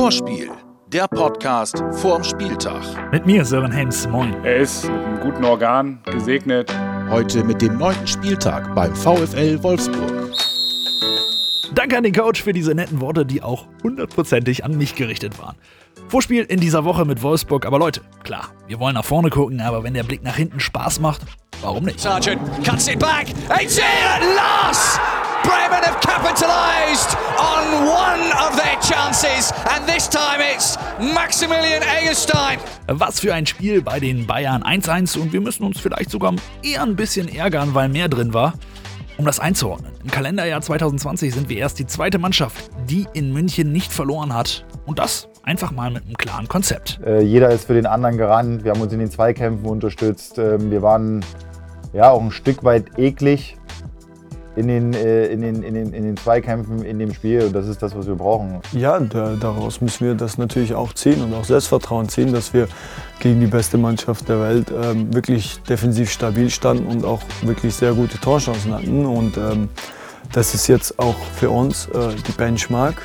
Vorspiel, der Podcast vorm Spieltag. Mit mir, Sören Hems, moin. Er ist mit einem guten Organ gesegnet. Heute mit dem neunten Spieltag beim VfL Wolfsburg. Danke an den Coach für diese netten Worte, die auch hundertprozentig an mich gerichtet waren. Vorspiel in dieser Woche mit Wolfsburg, aber Leute, klar, wir wollen nach vorne gucken, aber wenn der Blick nach hinten Spaß macht, warum nicht? Sargent cuts it back. It's in at last! Bremen have capitalised on one of their chances, and this time it's Maximilian Egerstein. Was für ein Spiel bei den Bayern 1-1 und wir müssen uns vielleicht sogar eher ein bisschen ärgern, weil mehr drin war. Um das einzuordnen, im Kalenderjahr 2020 sind wir erst die zweite Mannschaft, die in München nicht verloren hat. Und das einfach mal mit einem klaren Konzept. Äh, jeder ist für den anderen gerannt, wir haben uns in den Zweikämpfen unterstützt. Ähm, wir waren ja auch ein Stück weit eklig in den, äh, in, den, in, den, in den Zweikämpfen in dem Spiel und das ist das, was wir brauchen. Ja, da, daraus müssen wir das natürlich auch ziehen und auch Selbstvertrauen ziehen, dass wir gegen die beste Mannschaft der Welt ähm, wirklich defensiv stabil standen und auch wirklich sehr gute Torchancen hatten. Und ähm, das ist jetzt auch für uns äh, die Benchmark.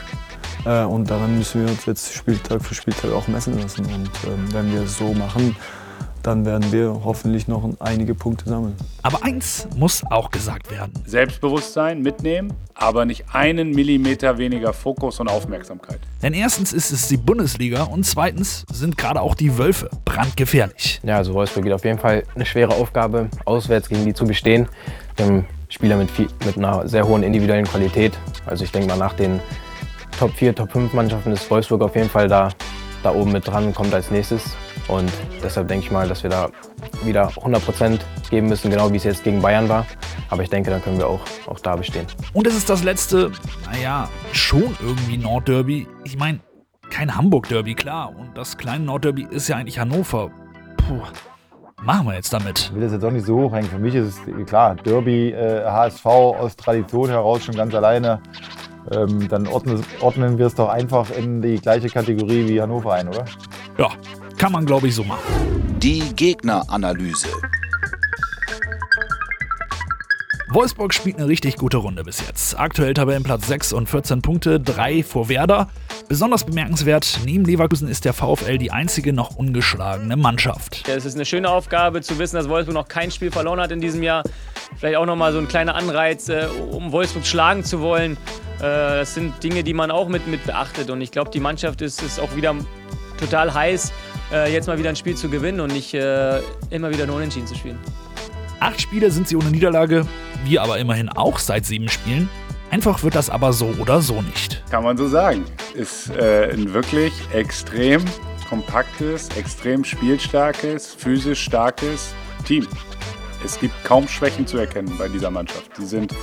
Äh, und daran müssen wir uns jetzt Spieltag für Spieltag auch messen lassen. Und ähm, wenn wir es so machen, dann werden wir hoffentlich noch einige Punkte sammeln. Aber eins muss auch gesagt werden. Selbstbewusstsein mitnehmen, aber nicht einen Millimeter weniger Fokus und Aufmerksamkeit. Denn erstens ist es die Bundesliga und zweitens sind gerade auch die Wölfe brandgefährlich. Ja, also Wolfsburg geht auf jeden Fall eine schwere Aufgabe, auswärts gegen die zu bestehen. Wir haben Spieler mit, viel, mit einer sehr hohen individuellen Qualität. Also ich denke mal, nach den Top 4, Top 5 Mannschaften ist Wolfsburg auf jeden Fall da, da oben mit dran, kommt als nächstes. Und deshalb denke ich mal, dass wir da wieder 100 Prozent geben müssen, genau wie es jetzt gegen Bayern war. Aber ich denke, dann können wir auch, auch da bestehen. Und es ist das letzte, naja, schon irgendwie Nordderby. Ich meine, kein Hamburg-Derby, klar. Und das kleine Nordderby ist ja eigentlich Hannover. Puh. Machen wir jetzt damit. Ich will das jetzt auch nicht so hochhängen. Für mich ist es klar, Derby, äh, HSV aus Tradition heraus schon ganz alleine. Ähm, dann ordnen, ordnen wir es doch einfach in die gleiche Kategorie wie Hannover ein, oder? Ja, kann man glaube ich so machen. Die Gegneranalyse. Wolfsburg spielt eine richtig gute Runde bis jetzt. Aktuell Tabellenplatz 6 und 14 Punkte, 3 vor Werder. Besonders bemerkenswert, neben Leverkusen ist der VfL die einzige noch ungeschlagene Mannschaft. Es ist eine schöne Aufgabe zu wissen, dass Wolfsburg noch kein Spiel verloren hat in diesem Jahr. Vielleicht auch nochmal so ein kleiner Anreiz, äh, um Wolfsburg schlagen zu wollen. Äh, das sind Dinge, die man auch mit, mit beachtet. Und ich glaube, die Mannschaft ist, ist auch wieder total heiß, äh, jetzt mal wieder ein Spiel zu gewinnen und nicht immer wieder nur unentschieden zu spielen. Acht Spiele sind sie ohne Niederlage, wir aber immerhin auch seit sieben Spielen. Einfach wird das aber so oder so nicht. Kann man so sagen. Ist äh, ein wirklich extrem kompaktes, extrem spielstarkes, physisch starkes Team. Es gibt kaum Schwächen zu erkennen bei dieser Mannschaft. Sie sind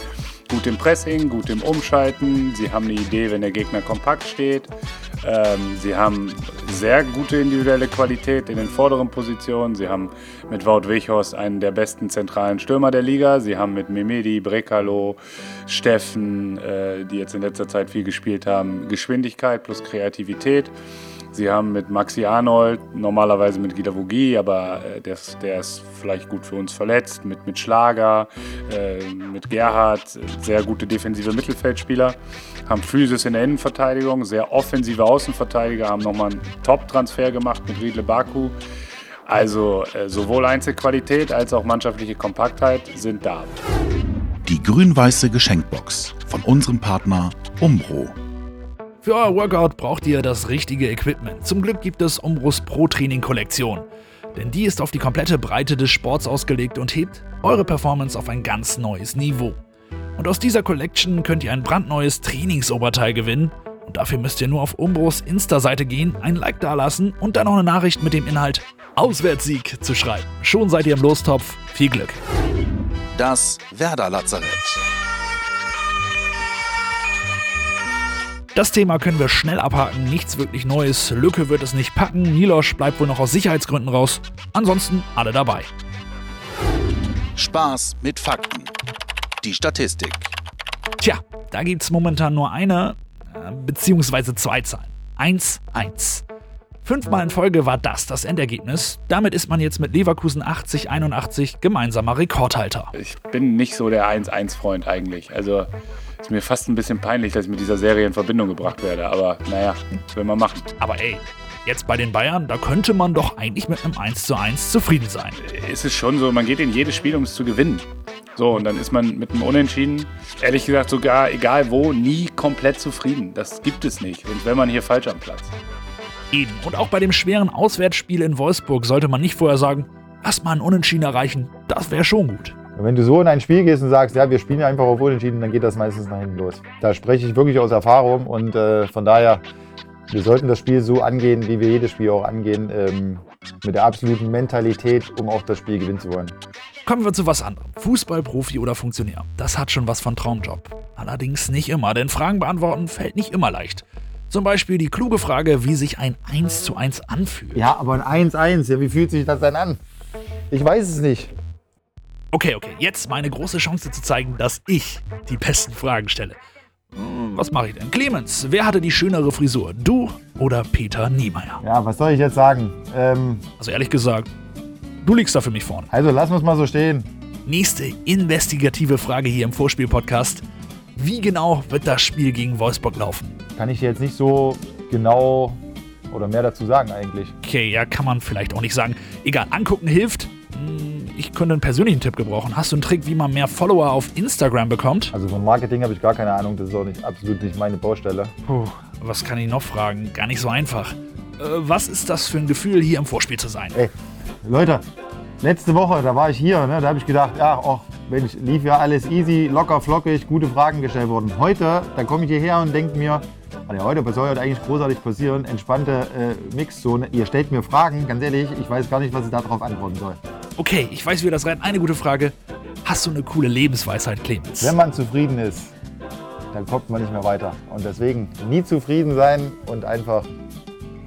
gut im Pressing, gut im Umschalten. Sie haben eine Idee, wenn der Gegner kompakt steht. Ähm, sie haben sehr gute individuelle Qualität in den vorderen Positionen. Sie haben mit Wout Weghorst einen der besten zentralen Stürmer der Liga. Sie haben mit Memedi, Brekalo, Steffen, äh, die jetzt in letzter Zeit viel gespielt haben, Geschwindigkeit plus Kreativität. Sie haben mit Maxi Arnold, normalerweise mit Gida Vogie, aber äh, der, der, ist vielleicht gut für uns verletzt, mit, mit Schlager, äh, mit Gerhard, sehr gute defensive Mittelfeldspieler, haben Physis in der Innenverteidigung, sehr offensive Außenverteidiger, haben nochmal einen Top-Transfer gemacht mit Riedle Baku. Also äh, sowohl Einzelqualität als auch mannschaftliche Kompaktheit sind da. Die grün-weiße Geschenkbox von unserem Partner Umbro. Für euer Workout braucht ihr das richtige Equipment. Zum Glück gibt es Umbros Pro Training Kollektion. Denn die ist auf die komplette Breite des Sports ausgelegt und hebt eure Performance auf ein ganz neues Niveau. Und aus dieser Collection könnt ihr ein brandneues Trainingsoberteil gewinnen. Und dafür müsst ihr nur auf Umbros Insta-Seite gehen, ein Like dalassen und dann noch eine Nachricht mit dem Inhalt Auswärtssieg zu schreiben. Schon seid ihr im Lostopf. Viel Glück. Das Werder Lazarett. Das Thema können wir schnell abhaken, nichts wirklich Neues. Lücke wird es nicht packen, Nilosch bleibt wohl noch aus Sicherheitsgründen raus. Ansonsten alle dabei. Spaß mit Fakten. Die Statistik. Tja, da gibt es momentan nur eine, äh, beziehungsweise zwei Zahlen. 1, 1. Fünfmal in Folge war das das Endergebnis. Damit ist man jetzt mit Leverkusen 80-81 gemeinsamer Rekordhalter. Ich bin nicht so der 1-1-Freund eigentlich. Also Ist mir fast ein bisschen peinlich, dass ich mit dieser Serie in Verbindung gebracht werde. Aber naja, will man machen. Aber ey, jetzt bei den Bayern, da könnte man doch eigentlich mit einem 1 zu 1 zufrieden sein. Ist es schon so, man geht in jedes Spiel, um es zu gewinnen. So, und dann ist man mit einem Unentschieden, ehrlich gesagt sogar, egal wo, nie komplett zufrieden. Das gibt es nicht. Sonst wäre man hier falsch am Platz. Eben. Und auch bei dem schweren Auswärtsspiel in Wolfsburg sollte man nicht vorher sagen, lass mal einen Unentschieden erreichen. Das wäre schon gut. Und wenn du so in ein Spiel gehst und sagst, ja, wir spielen einfach auf Unentschieden, dann geht das meistens nach hinten los. Da spreche ich wirklich aus Erfahrung und äh, von daher, wir sollten das Spiel so angehen, wie wir jedes Spiel auch angehen, ähm, mit der absoluten Mentalität, um auch das Spiel gewinnen zu wollen. Kommen wir zu was anderem. Fußballprofi oder Funktionär. Das hat schon was von Traumjob. Allerdings nicht immer, denn Fragen beantworten fällt nicht immer leicht. Zum Beispiel die kluge Frage, wie sich ein 1 zu 1 anfühlt. Ja, aber ein 1-1, ja, wie fühlt sich das denn an? Ich weiß es nicht. Okay, okay, jetzt meine große Chance zu zeigen, dass ich die besten Fragen stelle. Hm, Was mache ich denn? Clemens, wer hatte die schönere Frisur? Du oder Peter Niemeyer? Ja, was soll ich jetzt sagen? Ähm, Also ehrlich gesagt, du liegst da für mich vorne. also lassen wir es mal so stehen. Nächste investigative Frage hier im Vorspiel-Podcast. Wie genau wird das Spiel gegen Wolfsburg laufen? Kann ich dir jetzt nicht so genau oder mehr dazu sagen eigentlich. Okay, ja, kann man vielleicht auch nicht sagen. Egal, angucken hilft. Könnte einen persönlichen Tipp gebrauchen. Hast du einen Trick, wie man mehr Follower auf Instagram bekommt? Also von Marketing habe ich gar keine Ahnung, das ist auch nicht, absolut nicht meine Baustelle. Puh, was kann ich noch fragen? Gar nicht so einfach. Äh, was ist das für ein Gefühl, hier im Vorspiel zu sein? Ey, Leute, letzte Woche, da war ich hier, ne, da habe ich gedacht, ja, ach, Mensch, lief ja alles easy, locker, flockig, gute Fragen gestellt worden. Heute, da komme ich hierher und denke mir, also heute, was soll heute eigentlich großartig passieren? Entspannte äh, Mixzone. Ihr stellt mir Fragen, ganz ehrlich, ich weiß gar nicht, was ich darauf antworten soll. Okay, ich weiß, wie wir das rein. Eine gute Frage. Hast du eine coole Lebensweisheit, Clemens? Wenn man zufrieden ist, dann kommt man nicht mehr weiter. Und deswegen nie zufrieden sein und einfach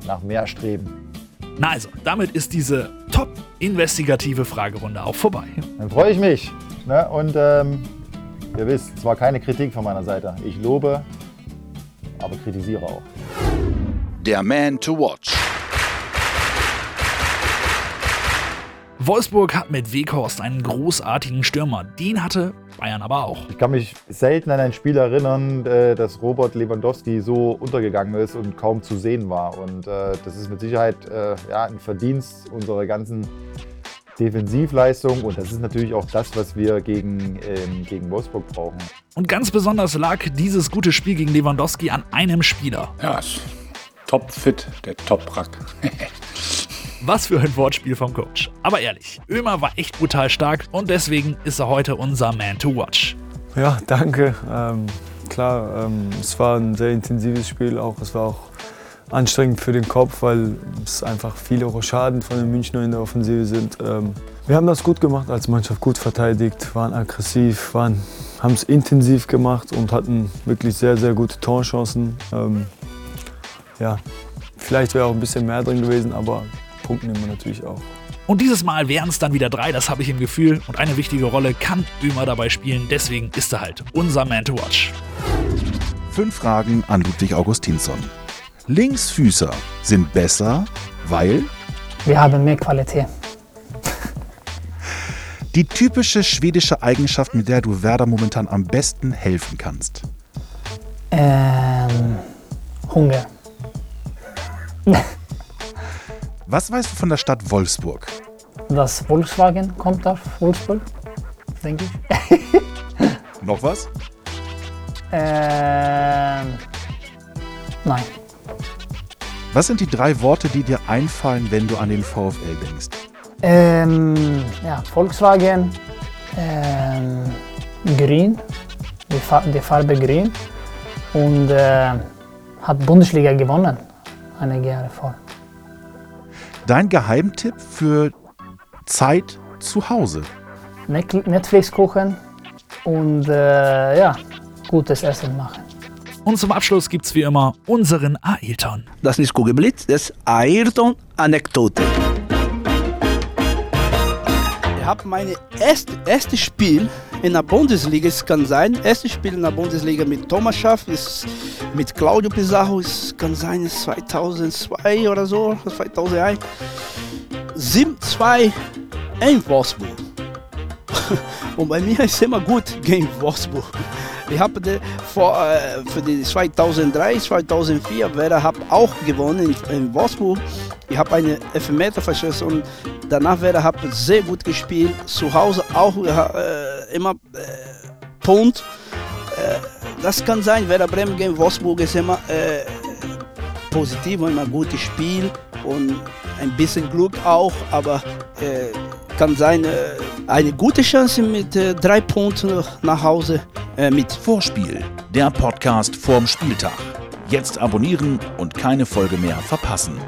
nach mehr streben. Na also, damit ist diese top-investigative Fragerunde auch vorbei. Dann freue ich mich. Ne? Und ähm, ihr wisst, zwar keine Kritik von meiner Seite. Ich lobe, aber kritisiere auch. Der Man to Watch. Wolfsburg hat mit Weghorst einen großartigen Stürmer. Den hatte Bayern aber auch. Ich kann mich selten an ein Spiel erinnern, äh, dass Robert Lewandowski so untergegangen ist und kaum zu sehen war. Und äh, das ist mit Sicherheit äh, ja, ein Verdienst unserer ganzen Defensivleistung. Und das ist natürlich auch das, was wir gegen, ähm, gegen Wolfsburg brauchen. Und ganz besonders lag dieses gute Spiel gegen Lewandowski an einem Spieler. Ja, ist top fit, der Top-Rack. Was für ein Wortspiel vom Coach. Aber ehrlich, Ömer war echt brutal stark und deswegen ist er heute unser Man to Watch. Ja, danke. Ähm, klar, ähm, es war ein sehr intensives Spiel, auch es war auch anstrengend für den Kopf, weil es einfach viele Rochaden von den Münchner in der Offensive sind. Ähm, wir haben das gut gemacht als Mannschaft, gut verteidigt, waren aggressiv, waren, haben es intensiv gemacht und hatten wirklich sehr, sehr gute Torchancen. Ähm, ja, vielleicht wäre auch ein bisschen mehr drin gewesen, aber Punkte nehmen wir natürlich auch. Und dieses Mal wären es dann wieder drei, das habe ich im Gefühl. Und eine wichtige Rolle kann Ömer dabei spielen, deswegen ist er halt unser Man to Watch. Fünf Fragen an Ludwig Augustinsson. Linksfüßer sind besser, weil Wir haben mehr Qualität. die typische schwedische Eigenschaft, mit der du Werder momentan am besten helfen kannst. Ähm, Hunger. Was weißt du von der Stadt Wolfsburg? Das Volkswagen kommt auf Wolfsburg, denke ich. Noch was? Ähm, nein. Was sind die drei Worte, die dir einfallen, wenn du an den VfL denkst? Ähm, ja, Volkswagen, ähm, Grün, die, Fa die Farbe Grün und äh, hat Bundesliga gewonnen einige Jahre vor. Dein Geheimtipp für Zeit zu Hause? Net- Netflix gucken und äh, ja, gutes Essen machen. Und zum Abschluss gibt's wie immer unseren Ailton. Das ist nicht Kugelblitz, das ist Ayrton-Anekdote. Ich habe mein erste, erstes Spiel in der Bundesliga, es kann sein, erstes Spiel in der Bundesliga mit Thomas Schaff, ist mit Claudio Pizarro, es kann sein, ist 2002 oder so, 2001. 7-2 in Wolfsburg. Und bei mir ist immer gut gegen Wolfsburg. Ich habe vor, äh, für die 2003, 2004 wäre habe auch gewonnen in, in Wolfsburg. Ich habe eine Elfmeter verschossen und danach wäre habe sehr gut gespielt. Zu Hause auch äh, immer äh, Punkt. Äh, das kann sein, Werder Bremen gegen Wolfsburg ist immer äh, positiv und immer gutes Spiel und ein bisschen Glück auch, aber äh, kann sein, äh, eine gute Chance mit äh, drei Punkten nach Hause äh, mit. Vorspiel, der Podcast vorm Spieltag. Jetzt abonnieren und keine Folge mehr verpassen.